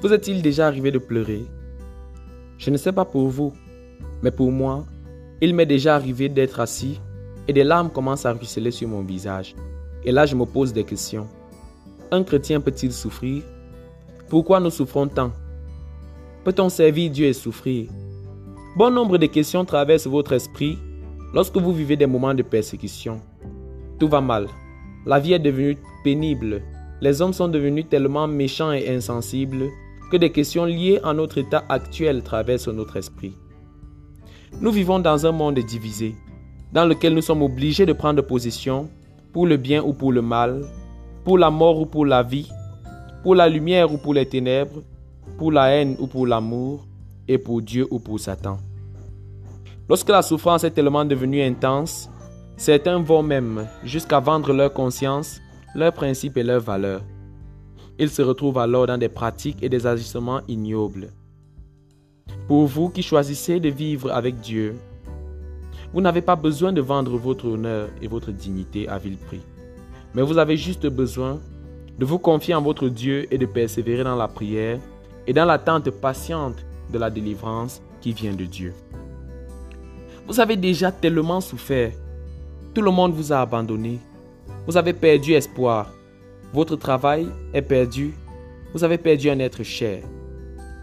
Vous est-il déjà arrivé de pleurer? Je ne sais pas pour vous, mais pour moi, il m'est déjà arrivé d'être assis et des larmes commencent à ruisseler sur mon visage. Et là, je me pose des questions. Un chrétien peut-il souffrir? Pourquoi nous souffrons tant? Peut-on servir Dieu et souffrir? Bon nombre de questions traversent votre esprit lorsque vous vivez des moments de persécution. Tout va mal. La vie est devenue pénible. Les hommes sont devenus tellement méchants et insensibles que des questions liées à notre état actuel traversent notre esprit. Nous vivons dans un monde divisé, dans lequel nous sommes obligés de prendre position pour le bien ou pour le mal, pour la mort ou pour la vie, pour la lumière ou pour les ténèbres, pour la haine ou pour l'amour, et pour Dieu ou pour Satan. Lorsque la souffrance est tellement devenue intense, certains vont même jusqu'à vendre leur conscience, leurs principes et leurs valeurs. Ils se retrouvent alors dans des pratiques et des agissements ignobles. Pour vous qui choisissez de vivre avec Dieu, vous n'avez pas besoin de vendre votre honneur et votre dignité à vil prix, mais vous avez juste besoin de vous confier en votre Dieu et de persévérer dans la prière et dans l'attente patiente de la délivrance qui vient de Dieu. Vous avez déjà tellement souffert. Tout le monde vous a abandonné. Vous avez perdu espoir. Votre travail est perdu. Vous avez perdu un être cher.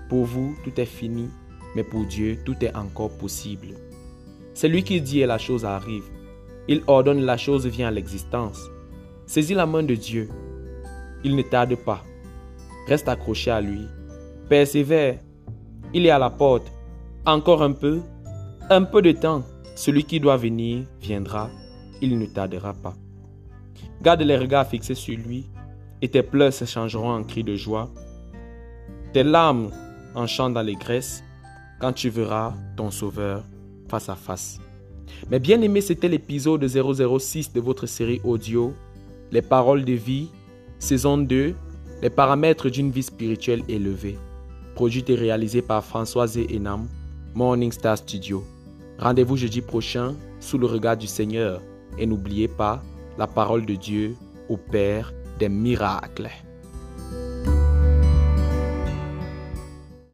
Pour vous, tout est fini, mais pour Dieu, tout est encore possible. C'est lui qui dit et la chose arrive. Il ordonne la chose vient à l'existence. Saisis la main de Dieu. Il ne tarde pas. Reste accroché à lui. Persévère. Il est à la porte. Encore un peu. Un peu de temps. Celui qui doit venir viendra. Il ne tardera pas. Garde les regards fixés sur lui et tes pleurs se changeront en cris de joie. Tes larmes en chant d'allégresse quand tu verras ton Sauveur face à face. Mais bien aimé, c'était l'épisode 006 de votre série audio Les paroles de vie, saison 2, les paramètres d'une vie spirituelle élevée. Produit et réalisé par Françoise Enam, Morning Star Studio. Rendez-vous jeudi prochain sous le regard du Seigneur et n'oubliez pas, la parole de Dieu opère des miracles.